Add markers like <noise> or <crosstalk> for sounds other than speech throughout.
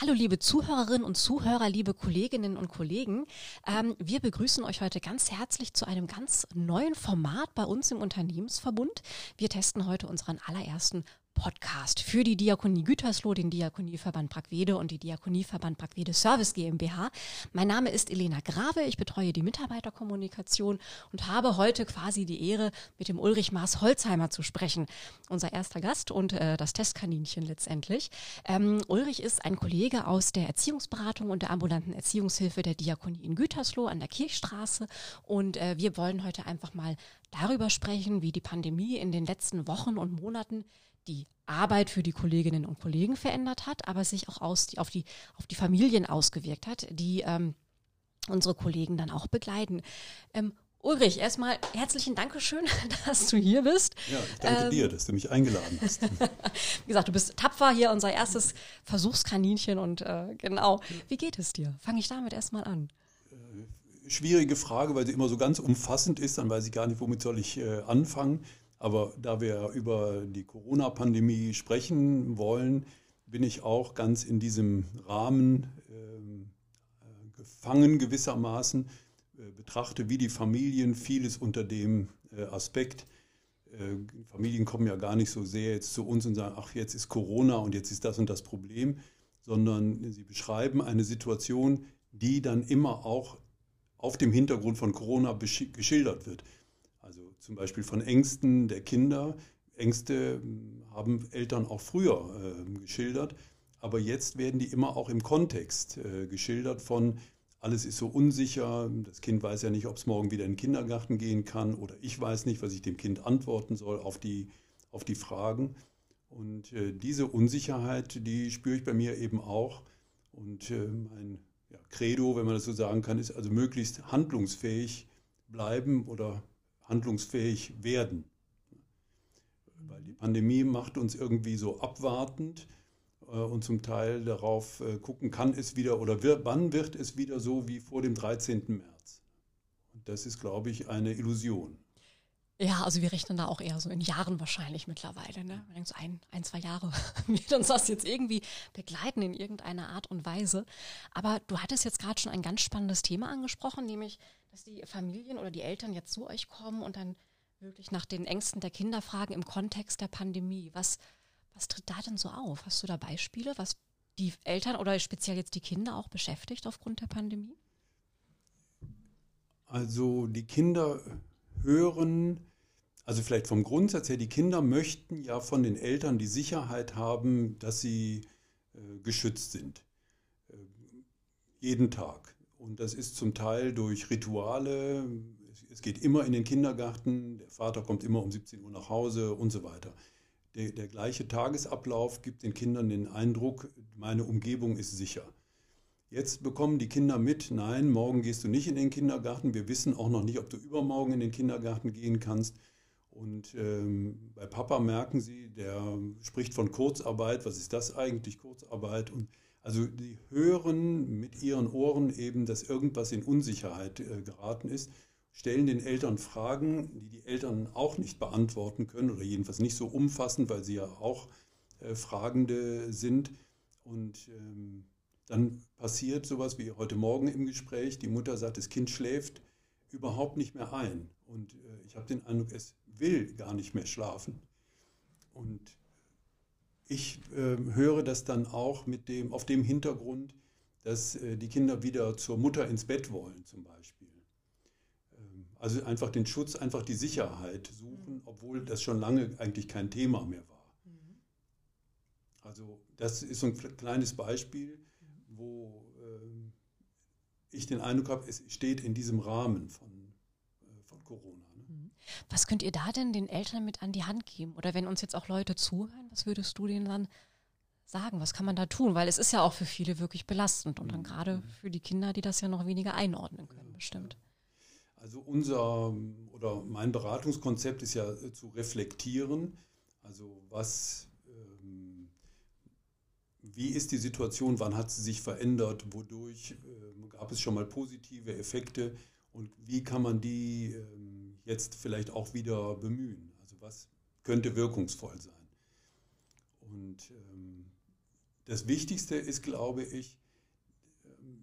Hallo liebe Zuhörerinnen und Zuhörer, liebe Kolleginnen und Kollegen. Ähm, wir begrüßen euch heute ganz herzlich zu einem ganz neuen Format bei uns im Unternehmensverbund. Wir testen heute unseren allerersten Podcast für die Diakonie Gütersloh, den Diakonieverband Brackwede und die Diakonieverband Brackwede Service GmbH. Mein Name ist Elena Grave, ich betreue die Mitarbeiterkommunikation und habe heute quasi die Ehre, mit dem Ulrich Maas Holzheimer zu sprechen. Unser erster Gast und äh, das Testkaninchen letztendlich. Ähm, Ulrich ist ein Kollege aus der Erziehungsberatung und der ambulanten Erziehungshilfe der Diakonie in Gütersloh an der Kirchstraße und äh, wir wollen heute einfach mal darüber sprechen, wie die Pandemie in den letzten Wochen und Monaten die Arbeit für die Kolleginnen und Kollegen verändert hat, aber sich auch aus, auf, die, auf die Familien ausgewirkt hat, die ähm, unsere Kollegen dann auch begleiten. Ähm, Ulrich, erstmal herzlichen Dankeschön, <laughs> dass du hier bist. Ja, ich danke ähm, dir, dass du mich eingeladen hast. <laughs> Wie gesagt, du bist tapfer hier, unser erstes Versuchskaninchen und äh, genau. Wie geht es dir? Fange ich damit erstmal an. Äh, schwierige Frage, weil sie immer so ganz umfassend ist, dann weiß ich gar nicht, womit soll ich äh, anfangen. Aber da wir über die Corona-Pandemie sprechen wollen, bin ich auch ganz in diesem Rahmen ähm, äh, gefangen gewissermaßen, äh, betrachte wie die Familien vieles unter dem äh, Aspekt. Äh, Familien kommen ja gar nicht so sehr jetzt zu uns und sagen, ach, jetzt ist Corona und jetzt ist das und das Problem, sondern sie beschreiben eine Situation, die dann immer auch auf dem Hintergrund von Corona geschildert wird zum Beispiel von Ängsten der Kinder. Ängste hm, haben Eltern auch früher äh, geschildert, aber jetzt werden die immer auch im Kontext äh, geschildert von, alles ist so unsicher, das Kind weiß ja nicht, ob es morgen wieder in den Kindergarten gehen kann oder ich weiß nicht, was ich dem Kind antworten soll auf die, auf die Fragen. Und äh, diese Unsicherheit, die spüre ich bei mir eben auch. Und äh, mein ja, Credo, wenn man das so sagen kann, ist also möglichst handlungsfähig bleiben oder handlungsfähig werden. Weil die Pandemie macht uns irgendwie so abwartend äh, und zum Teil darauf äh, gucken, kann es wieder oder wann wird es wieder so wie vor dem 13. März. Und das ist, glaube ich, eine Illusion. Ja, also wir rechnen da auch eher so in Jahren wahrscheinlich mittlerweile. Ne? Man denkt so ein, ein, zwei Jahre <laughs> wird uns das jetzt irgendwie begleiten in irgendeiner Art und Weise. Aber du hattest jetzt gerade schon ein ganz spannendes Thema angesprochen, nämlich dass die Familien oder die Eltern jetzt zu euch kommen und dann wirklich nach den Ängsten der Kinder fragen im Kontext der Pandemie. Was, was tritt da denn so auf? Hast du da Beispiele, was die Eltern oder speziell jetzt die Kinder auch beschäftigt aufgrund der Pandemie? Also die Kinder hören, also vielleicht vom Grundsatz her, die Kinder möchten ja von den Eltern die Sicherheit haben, dass sie äh, geschützt sind. Äh, jeden Tag. Und das ist zum Teil durch Rituale. Es geht immer in den Kindergarten, der Vater kommt immer um 17 Uhr nach Hause und so weiter. Der, der gleiche Tagesablauf gibt den Kindern den Eindruck, meine Umgebung ist sicher. Jetzt bekommen die Kinder mit, nein, morgen gehst du nicht in den Kindergarten. Wir wissen auch noch nicht, ob du übermorgen in den Kindergarten gehen kannst. Und ähm, bei Papa merken sie, der spricht von Kurzarbeit. Was ist das eigentlich, Kurzarbeit? Und also die hören mit ihren Ohren eben, dass irgendwas in Unsicherheit äh, geraten ist, stellen den Eltern Fragen, die die Eltern auch nicht beantworten können oder jedenfalls nicht so umfassend, weil sie ja auch äh, Fragende sind. Und ähm, dann passiert sowas wie heute Morgen im Gespräch. Die Mutter sagt, das Kind schläft überhaupt nicht mehr ein. Und äh, ich habe den Eindruck, es will gar nicht mehr schlafen. Und ich äh, höre das dann auch mit dem, auf dem Hintergrund, dass äh, die Kinder wieder zur Mutter ins Bett wollen zum Beispiel. Ähm, also einfach den Schutz, einfach die Sicherheit suchen, mhm. obwohl das schon lange eigentlich kein Thema mehr war. Mhm. Also das ist so ein kleines Beispiel, wo äh, ich den Eindruck habe, es steht in diesem Rahmen von. Was könnt ihr da denn den Eltern mit an die Hand geben? Oder wenn uns jetzt auch Leute zuhören, was würdest du denen dann sagen? Was kann man da tun? Weil es ist ja auch für viele wirklich belastend und dann gerade mhm. für die Kinder, die das ja noch weniger einordnen können, bestimmt. Also unser oder mein Beratungskonzept ist ja zu reflektieren. Also was, ähm, wie ist die Situation, wann hat sie sich verändert, wodurch äh, gab es schon mal positive Effekte und wie kann man die ähm, jetzt vielleicht auch wieder bemühen. Also was könnte wirkungsvoll sein? Und ähm, das Wichtigste ist, glaube ich,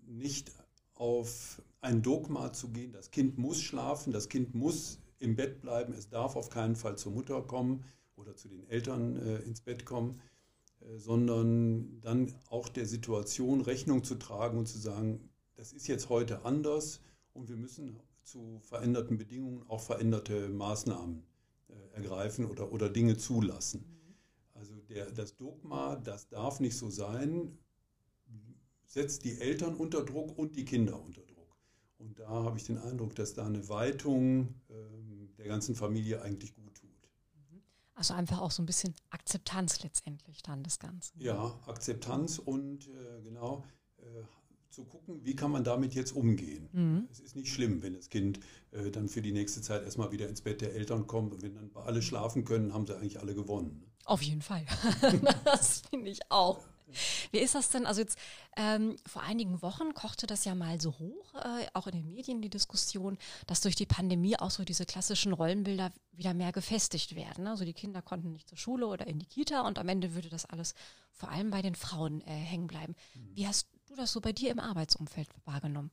nicht auf ein Dogma zu gehen, das Kind muss schlafen, das Kind muss im Bett bleiben, es darf auf keinen Fall zur Mutter kommen oder zu den Eltern äh, ins Bett kommen, äh, sondern dann auch der Situation Rechnung zu tragen und zu sagen, das ist jetzt heute anders und wir müssen zu veränderten Bedingungen auch veränderte Maßnahmen äh, ergreifen oder, oder Dinge zulassen. Mhm. Also der, das Dogma, das darf nicht so sein, setzt die Eltern unter Druck und die Kinder unter Druck. Und da habe ich den Eindruck, dass da eine Weitung ähm, der ganzen Familie eigentlich gut tut. Mhm. Also einfach auch so ein bisschen Akzeptanz letztendlich dann das Ganze. Ja, Akzeptanz und äh, genau äh, zu gucken, wie kann man damit jetzt umgehen. Mhm. Es ist nicht schlimm, wenn das Kind äh, dann für die nächste Zeit erstmal wieder ins Bett der Eltern kommt und wenn dann alle schlafen können, haben sie eigentlich alle gewonnen. Auf jeden Fall. <laughs> das finde ich auch. Wie ist das denn? Also jetzt ähm, vor einigen Wochen kochte das ja mal so hoch, äh, auch in den Medien die Diskussion, dass durch die Pandemie auch so diese klassischen Rollenbilder wieder mehr gefestigt werden. Also die Kinder konnten nicht zur Schule oder in die Kita und am Ende würde das alles vor allem bei den Frauen äh, hängen bleiben. Mhm. Wie hast das so bei dir im Arbeitsumfeld wahrgenommen?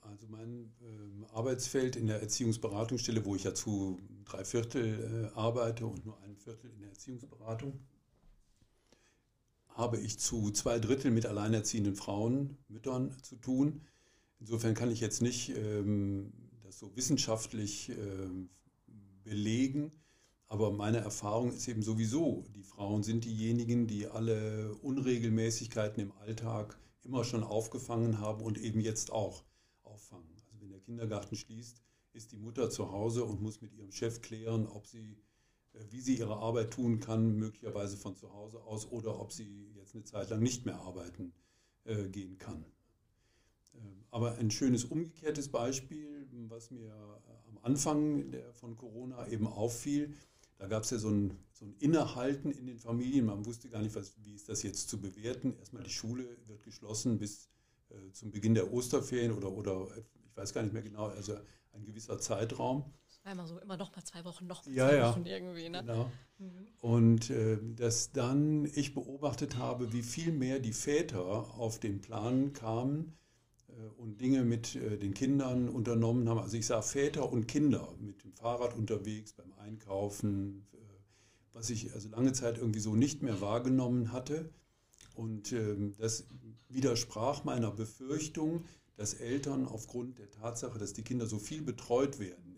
Also mein äh, Arbeitsfeld in der Erziehungsberatungsstelle, wo ich ja zu drei Viertel äh, arbeite und nur ein Viertel in der Erziehungsberatung, habe ich zu zwei Drittel mit alleinerziehenden Frauen, Müttern zu tun. Insofern kann ich jetzt nicht ähm, das so wissenschaftlich ähm, belegen, aber meine Erfahrung ist eben sowieso, die Frauen sind diejenigen, die alle Unregelmäßigkeiten im Alltag immer schon aufgefangen haben und eben jetzt auch auffangen. Also wenn der Kindergarten schließt, ist die Mutter zu Hause und muss mit ihrem Chef klären, ob sie äh, wie sie ihre Arbeit tun kann, möglicherweise von zu Hause aus oder ob sie jetzt eine Zeit lang nicht mehr arbeiten äh, gehen kann. Äh, aber ein schönes umgekehrtes Beispiel, was mir äh, am Anfang der, von Corona eben auffiel, da gab es ja so ein, so ein Innehalten in den Familien. Man wusste gar nicht, was, wie ist das jetzt zu bewerten. Erstmal die Schule wird geschlossen bis äh, zum Beginn der Osterferien oder, oder ich weiß gar nicht mehr genau, also ein gewisser Zeitraum. Einmal so, immer noch mal zwei Wochen, noch mal ja, zwei ja, Wochen irgendwie. Ne? Genau. Mhm. Und äh, dass dann ich beobachtet habe, wie viel mehr die Väter auf den Plan kamen äh, und Dinge mit äh, den Kindern unternommen haben. Also ich sah Väter und Kinder mit dem Fahrrad unterwegs beim Einkaufen, äh, was ich also lange Zeit irgendwie so nicht mehr wahrgenommen hatte. Und ähm, das widersprach meiner Befürchtung, dass Eltern aufgrund der Tatsache, dass die Kinder so viel betreut werden,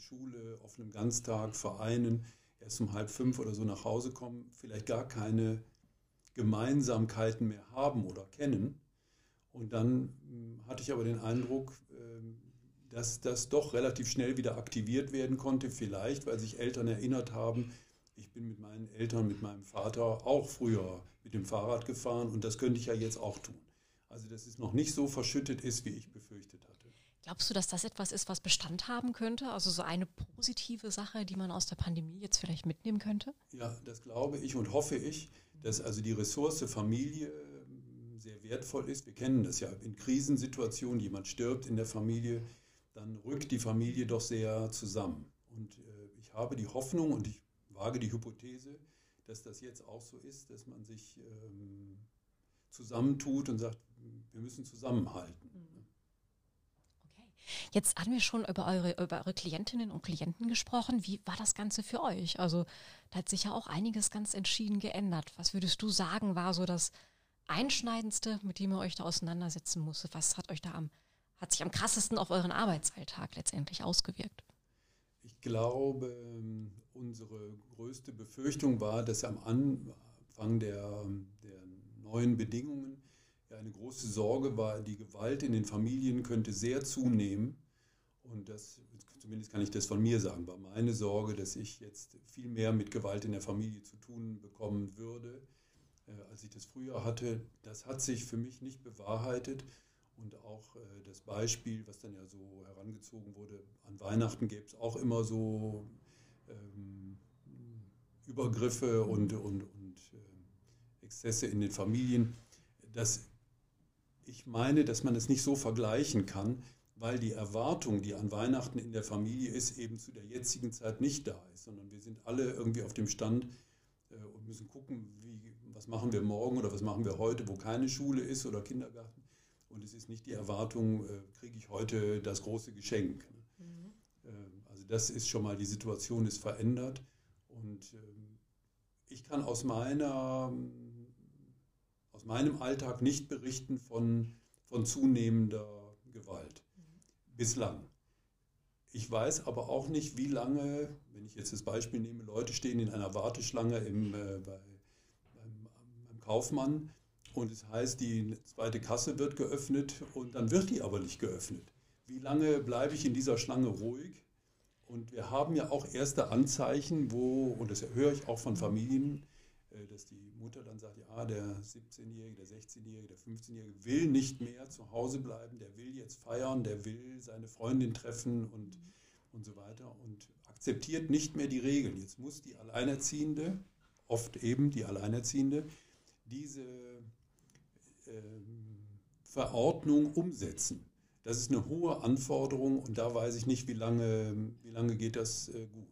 Schule, auf einem Ganztag, Vereinen, erst um halb fünf oder so nach Hause kommen, vielleicht gar keine Gemeinsamkeiten mehr haben oder kennen. Und dann hm, hatte ich aber den Eindruck, ähm, dass das doch relativ schnell wieder aktiviert werden konnte, vielleicht weil sich Eltern erinnert haben, ich bin mit meinen Eltern, mit meinem Vater auch früher mit dem Fahrrad gefahren und das könnte ich ja jetzt auch tun. Also dass es noch nicht so verschüttet ist, wie ich befürchtet hatte. Glaubst du, dass das etwas ist, was Bestand haben könnte? Also so eine positive Sache, die man aus der Pandemie jetzt vielleicht mitnehmen könnte? Ja, das glaube ich und hoffe ich, dass also die Ressource Familie sehr wertvoll ist. Wir kennen das ja in Krisensituationen, jemand stirbt in der Familie, dann rückt die Familie doch sehr zusammen. Und äh, ich habe die Hoffnung und ich wage die Hypothese, dass das jetzt auch so ist, dass man sich ähm, zusammentut und sagt, wir müssen zusammenhalten. Mhm. Jetzt haben wir schon über eure, über eure Klientinnen und Klienten gesprochen. Wie war das Ganze für euch? Also da hat sich ja auch einiges ganz entschieden geändert. Was würdest du sagen, war so das Einschneidendste, mit dem ihr euch da auseinandersetzen musstet? Was hat euch da am, hat sich am krassesten auf euren Arbeitsalltag letztendlich ausgewirkt? Ich glaube, unsere größte Befürchtung war, dass am Anfang der, der neuen Bedingungen ja, eine große Sorge war, die Gewalt in den Familien könnte sehr zunehmen. Und das, zumindest kann ich das von mir sagen, war meine Sorge, dass ich jetzt viel mehr mit Gewalt in der Familie zu tun bekommen würde, als ich das früher hatte. Das hat sich für mich nicht bewahrheitet. Und auch äh, das Beispiel, was dann ja so herangezogen wurde, an Weihnachten gäbe es auch immer so ähm, Übergriffe und, und, und äh, Exzesse in den Familien. Das ich meine, dass man es nicht so vergleichen kann, weil die Erwartung, die an Weihnachten in der Familie ist, eben zu der jetzigen Zeit nicht da ist, sondern wir sind alle irgendwie auf dem Stand äh, und müssen gucken, wie, was machen wir morgen oder was machen wir heute, wo keine Schule ist oder Kindergarten. Und es ist nicht die Erwartung, äh, kriege ich heute das große Geschenk. Ne? Mhm. Ähm, also das ist schon mal, die Situation ist verändert. Und ähm, ich kann aus meiner aus meinem Alltag nicht berichten von, von zunehmender Gewalt. Mhm. Bislang. Ich weiß aber auch nicht, wie lange, wenn ich jetzt das Beispiel nehme, Leute stehen in einer Warteschlange im, äh, bei, Kaufmann und es heißt, die zweite Kasse wird geöffnet und dann wird die aber nicht geöffnet. Wie lange bleibe ich in dieser Schlange ruhig? Und wir haben ja auch erste Anzeichen, wo, und das höre ich auch von Familien, äh, dass die Mutter dann sagt, ja, der 17-Jährige, der 16-Jährige, der 15-Jährige will nicht mehr zu Hause bleiben, der will jetzt feiern, der will seine Freundin treffen und, und so weiter und akzeptiert nicht mehr die Regeln. Jetzt muss die Alleinerziehende, oft eben die Alleinerziehende, diese äh, Verordnung umsetzen. Das ist eine hohe Anforderung und da weiß ich nicht, wie lange, wie lange geht das äh, gut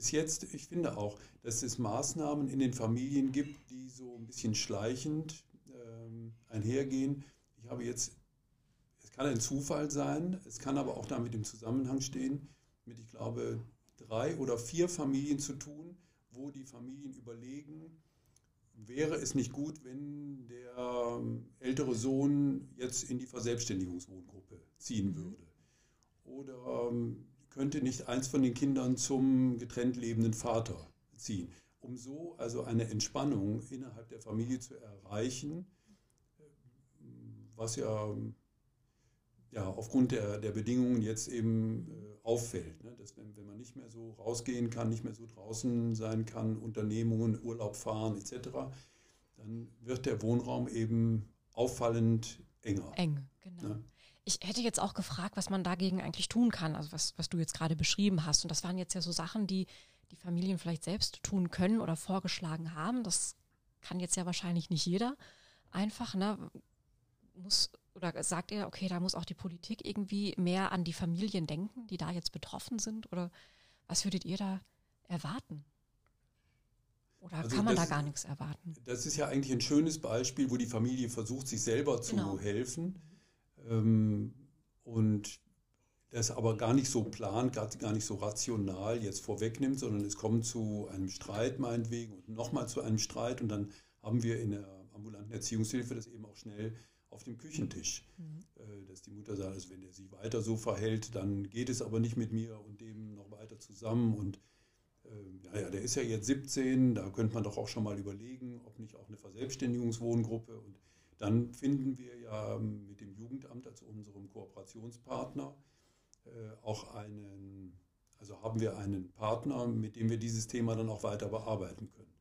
bis jetzt, ich finde auch, dass es Maßnahmen in den Familien gibt, die so ein bisschen schleichend ähm, einhergehen. Ich habe jetzt, es kann ein Zufall sein, es kann aber auch damit im Zusammenhang stehen, mit, ich glaube, drei oder vier Familien zu tun, wo die Familien überlegen, wäre es nicht gut, wenn der ähm, ältere Sohn jetzt in die Verselbstständigungswohngruppe ziehen mhm. würde. Oder ähm, könnte nicht eins von den Kindern zum getrennt lebenden Vater ziehen. Um so also eine Entspannung innerhalb der Familie zu erreichen, was ja, ja aufgrund der, der Bedingungen jetzt eben äh, auffällt. Ne? Dass wenn, wenn man nicht mehr so rausgehen kann, nicht mehr so draußen sein kann, Unternehmungen, Urlaub fahren etc., dann wird der Wohnraum eben auffallend enger. Eng, genau. Ne? Ich hätte jetzt auch gefragt, was man dagegen eigentlich tun kann, also was, was du jetzt gerade beschrieben hast. Und das waren jetzt ja so Sachen, die die Familien vielleicht selbst tun können oder vorgeschlagen haben. Das kann jetzt ja wahrscheinlich nicht jeder. Einfach, ne, muss, oder sagt ihr, okay, da muss auch die Politik irgendwie mehr an die Familien denken, die da jetzt betroffen sind? Oder was würdet ihr da erwarten? Oder also kann man das, da gar nichts erwarten? Das ist ja eigentlich ein schönes Beispiel, wo die Familie versucht, sich selber zu genau. helfen. Ähm, und das aber gar nicht so plant, gar, gar nicht so rational jetzt vorwegnimmt, sondern es kommt zu einem Streit meinetwegen und nochmal zu einem Streit und dann haben wir in der ambulanten Erziehungshilfe das eben auch schnell auf dem Küchentisch, mhm. Dass die Mutter sagt, wenn er sich weiter so verhält, dann geht es aber nicht mit mir und dem noch weiter zusammen und äh, naja, der ist ja jetzt 17, da könnte man doch auch schon mal überlegen, ob nicht auch eine Verselbstständigungswohngruppe und dann finden wir ja mit dem Jugendamt als unserem Kooperationspartner äh, auch einen, also haben wir einen Partner, mit dem wir dieses Thema dann auch weiter bearbeiten können.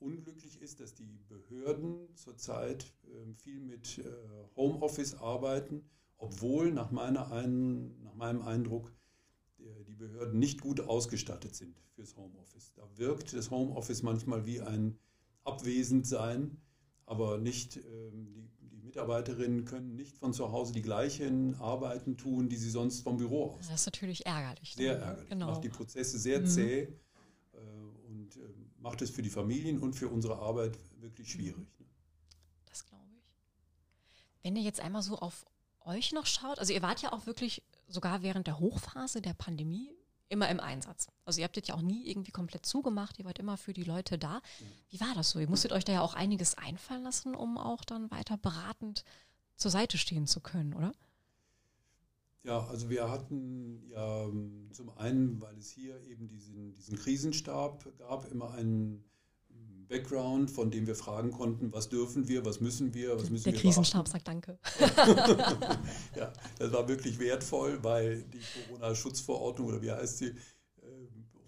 Äh, unglücklich ist, dass die Behörden zurzeit ähm, viel mit äh, Homeoffice arbeiten, obwohl nach, meiner ein, nach meinem Eindruck die Behörden nicht gut ausgestattet sind fürs Homeoffice. Da wirkt das Homeoffice manchmal wie ein Abwesendsein aber nicht, ähm, die, die, Mitarbeiterinnen können nicht von zu Hause die gleichen Arbeiten tun, die sie sonst vom Büro aus. Das ist natürlich ärgerlich. Sehr ärgerlich. Genau. Macht die Prozesse sehr mhm. zäh äh, äh, macht es für die Familien und für unsere Arbeit wirklich mhm. schwierig. Ne? Das glaube ich. Wenn ihr jetzt einmal so auf euch noch schaut, also ihr wart ja auch wirklich sogar während der Hochphase der Pandemie immer im Einsatz. Also ihr habt jetzt ja auch nie irgendwie komplett zugemacht, ihr wart immer für die Leute da. Wie war das so? Ihr musstet euch da ja auch einiges einfallen lassen, um auch dann weiter beratend zur Seite stehen zu können, oder? Ja, also wir hatten ja ähm, zum einen, weil es hier eben diesen, diesen Krisenstab gab, immer einen Background, von dem wir fragen konnten, was dürfen wir, was müssen wir, was müssen Der wir. Der Krisenstab sagt Danke. <laughs> <laughs> ja, das war wirklich wertvoll, weil die Corona-Schutzverordnung oder wie heißt sie, äh,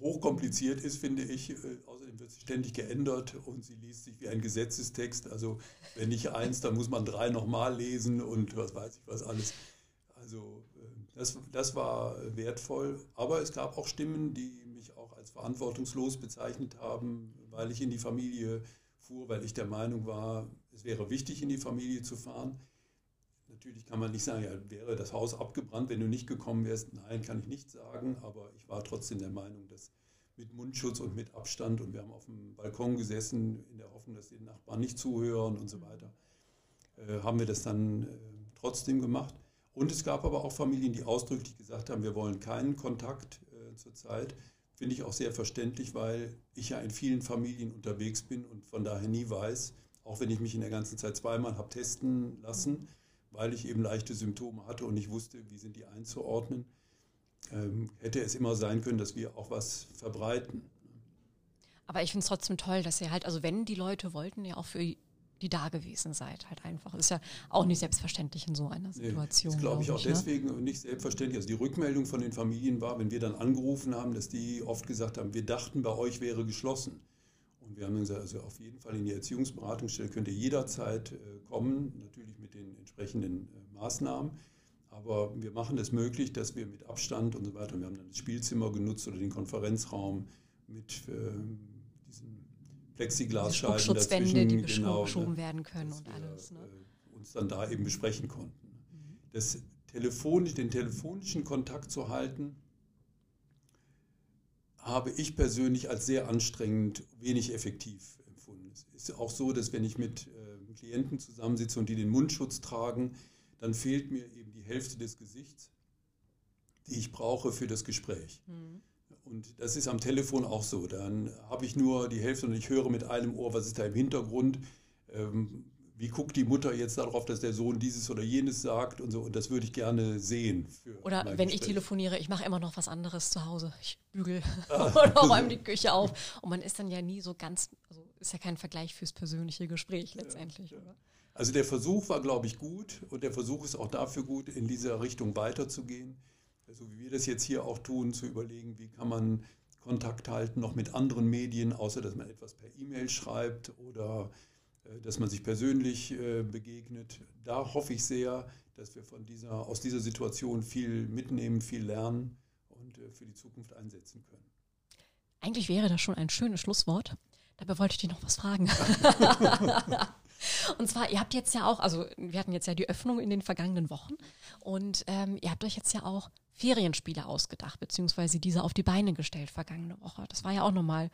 hochkompliziert ist, finde ich. Äh, außerdem wird sie ständig geändert und sie liest sich wie ein Gesetzestext. Also wenn nicht eins, dann muss man drei nochmal lesen und was weiß ich was alles. Also das, das war wertvoll. Aber es gab auch Stimmen, die mich auch als verantwortungslos bezeichnet haben, weil ich in die Familie fuhr, weil ich der Meinung war, es wäre wichtig, in die Familie zu fahren. Natürlich kann man nicht sagen, ja, wäre das Haus abgebrannt, wenn du nicht gekommen wärst. Nein, kann ich nicht sagen, aber ich war trotzdem der Meinung, dass mit Mundschutz und mit Abstand und wir haben auf dem Balkon gesessen in der Hoffnung, dass die Nachbarn nicht zuhören und so weiter. Äh, haben wir das dann äh, trotzdem gemacht. Und es gab aber auch Familien, die ausdrücklich gesagt haben, wir wollen keinen Kontakt äh, zurzeit. Finde ich auch sehr verständlich, weil ich ja in vielen Familien unterwegs bin und von daher nie weiß, auch wenn ich mich in der ganzen Zeit zweimal habe testen lassen, weil ich eben leichte Symptome hatte und ich wusste, wie sind die einzuordnen, ähm, hätte es immer sein können, dass wir auch was verbreiten. Aber ich finde es trotzdem toll, dass ihr halt, also wenn die Leute wollten, ja auch für die da gewesen seid, halt einfach. Ist ja auch nicht selbstverständlich in so einer Situation. Nee, das glaube ich auch ne? deswegen nicht selbstverständlich. Also die Rückmeldung von den Familien war, wenn wir dann angerufen haben, dass die oft gesagt haben, wir dachten, bei euch wäre geschlossen. Und wir haben dann gesagt, also auf jeden Fall in die Erziehungsberatungsstelle könnt ihr jederzeit äh, kommen, natürlich mit den entsprechenden äh, Maßnahmen. Aber wir machen es möglich, dass wir mit Abstand und so weiter, wir haben dann das Spielzimmer genutzt oder den Konferenzraum mit äh, Plexiglasscheiben Schutzwände, die genau, geschoben werden können und alles. Ne? Äh, uns dann da eben besprechen konnten. Mhm. Das telefonisch, den telefonischen Kontakt zu halten, habe ich persönlich als sehr anstrengend, wenig effektiv empfunden. Es ist auch so, dass wenn ich mit äh, Klienten zusammensitze und die den Mundschutz tragen, dann fehlt mir eben die Hälfte des Gesichts, die ich brauche für das Gespräch. Mhm. Und das ist am Telefon auch so. Dann habe ich nur die Hälfte und ich höre mit einem Ohr, was ist da im Hintergrund. Ähm, wie guckt die Mutter jetzt darauf, dass der Sohn dieses oder jenes sagt und so. Und das würde ich gerne sehen. oder wenn Gespräch. ich telefoniere, ich mache immer noch was anderes zu Hause. Ich bügel ah. <laughs> oder <laughs> räume die Küche auf. Und man ist dann ja nie so ganz, also ist ja kein Vergleich fürs persönliche Gespräch letztendlich. Ja, ja. Also der Versuch war, glaube ich, gut und der Versuch ist auch dafür gut, in dieser Richtung weiterzugehen so wie wir das jetzt hier auch tun, zu überlegen, wie kann man Kontakt halten, noch mit anderen Medien, außer dass man etwas per E-Mail schreibt oder äh, dass man sich persönlich äh, begegnet. Da hoffe ich sehr, dass wir von dieser, aus dieser Situation viel mitnehmen, viel lernen und äh, für die Zukunft einsetzen können. Eigentlich wäre das schon ein schönes Schlusswort. Dabei wollte ich dich noch was fragen. <laughs> <laughs> Und zwar, ihr habt jetzt ja auch, also wir hatten jetzt ja die Öffnung in den vergangenen Wochen und ähm, ihr habt euch jetzt ja auch Ferienspiele ausgedacht, beziehungsweise diese auf die Beine gestellt vergangene Woche. Das war ja auch nochmal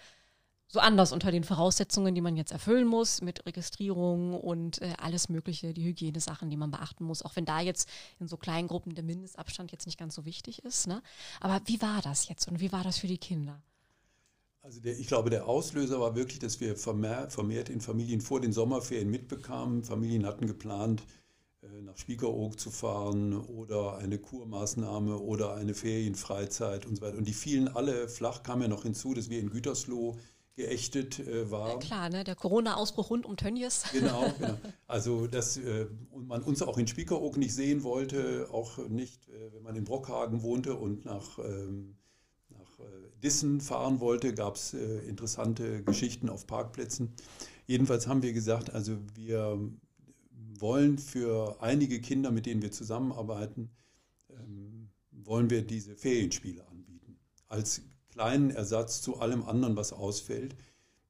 so anders unter den Voraussetzungen, die man jetzt erfüllen muss, mit Registrierung und äh, alles Mögliche, die Hygienesachen, die man beachten muss, auch wenn da jetzt in so kleinen Gruppen der Mindestabstand jetzt nicht ganz so wichtig ist. Ne? Aber wie war das jetzt und wie war das für die Kinder? Also der, ich glaube, der Auslöser war wirklich, dass wir vermehrt, vermehrt in Familien vor den Sommerferien mitbekamen. Familien hatten geplant, äh, nach Spiekeroog zu fahren oder eine Kurmaßnahme oder eine Ferienfreizeit und so weiter. Und die fielen alle flach, kam ja noch hinzu, dass wir in Gütersloh geächtet äh, waren. Ja, klar, ne? der Corona-Ausbruch rund um Tönnies. <laughs> Genau, genau. Also, dass äh, man uns auch in Spiekeroog nicht sehen wollte, auch nicht, äh, wenn man in Brockhagen wohnte und nach ähm, äh, Dissen fahren wollte, gab es äh, interessante Geschichten auf Parkplätzen. Jedenfalls haben wir gesagt, also wir wollen für einige Kinder, mit denen wir zusammenarbeiten, ähm, wollen wir diese Ferienspiele anbieten. Als kleinen Ersatz zu allem anderen, was ausfällt.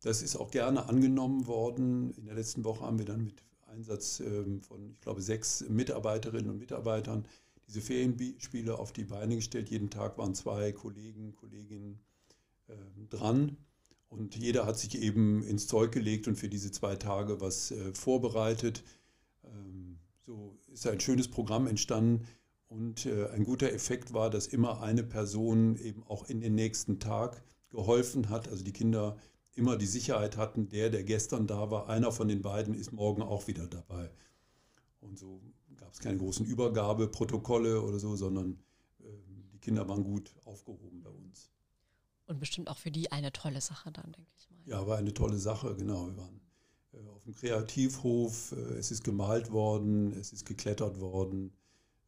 Das ist auch gerne angenommen worden. In der letzten Woche haben wir dann mit Einsatz ähm, von, ich glaube, sechs Mitarbeiterinnen und Mitarbeitern diese Ferienspiele auf die Beine gestellt. Jeden Tag waren zwei Kollegen, Kolleginnen äh, dran. Und jeder hat sich eben ins Zeug gelegt und für diese zwei Tage was äh, vorbereitet. Ähm, so ist ein schönes Programm entstanden. Und äh, ein guter Effekt war, dass immer eine Person eben auch in den nächsten Tag geholfen hat. Also die Kinder immer die Sicherheit hatten, der, der gestern da war, einer von den beiden ist morgen auch wieder dabei. Und so gab es keine großen Übergabeprotokolle oder so, sondern äh, die Kinder waren gut aufgehoben bei uns. Und bestimmt auch für die eine tolle Sache dann, denke ich mal. Ja, war eine tolle Sache, genau. Wir waren äh, auf dem Kreativhof, äh, es ist gemalt worden, es ist geklettert worden.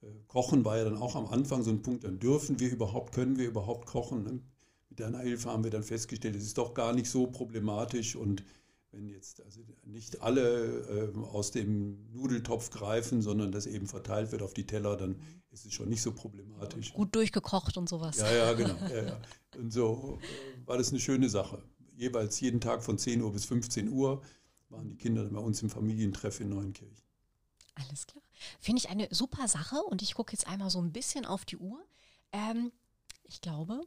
Äh, kochen war ja dann auch am Anfang so ein Punkt, dann dürfen wir überhaupt, können wir überhaupt kochen. Ne? Mit deiner Hilfe haben wir dann festgestellt, es ist doch gar nicht so problematisch und wenn jetzt also nicht alle äh, aus dem Nudeltopf greifen, sondern das eben verteilt wird auf die Teller, dann ist es schon nicht so problematisch. Gut durchgekocht und sowas. Ja, ja, genau. <laughs> Ja, ja. Und so äh, war das eine schöne Sache. Jeweils jeden Tag von 10 Uhr bis 15 Uhr waren die Kinder bei uns im Familientreff in Neunkirchen. Alles klar. Finde ich eine super Sache und ich gucke jetzt einmal so ein bisschen auf die Uhr. Ähm, ich glaube,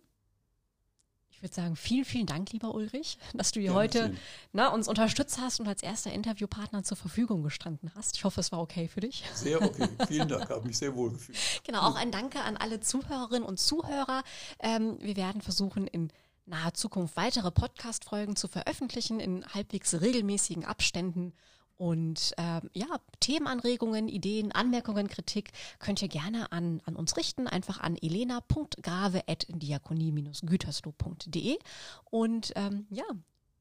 Ich würde sagen, vielen, vielen Dank, lieber Ulrich, dass du hier ja, heute na, uns unterstützt hast und als erster Interviewpartner zur Verfügung gestanden hast. Ich hoffe, es war okay für dich. Sehr okay. <laughs> Vielen Dank. Habe mich sehr wohl gefühlt. Genau, auch ein Danke an alle Zuhörerinnen und Zuhörer. Ähm, wir werden versuchen, in naher Zukunft weitere Podcast-Folgen zu veröffentlichen in halbwegs regelmäßigen Abständen. Und äh, ja, Themenanregungen, Ideen, Anmerkungen, Kritik könnt ihr gerne an, an uns richten. Einfach an elena.grave.diakonie-gütersloh.de. Und ähm, ja,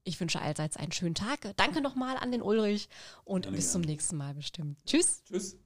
ich wünsche allseits einen schönen Tag. Danke nochmal an den Ulrich und gerne, bis zum nächsten Mal bestimmt. Tschüss. Tschüss.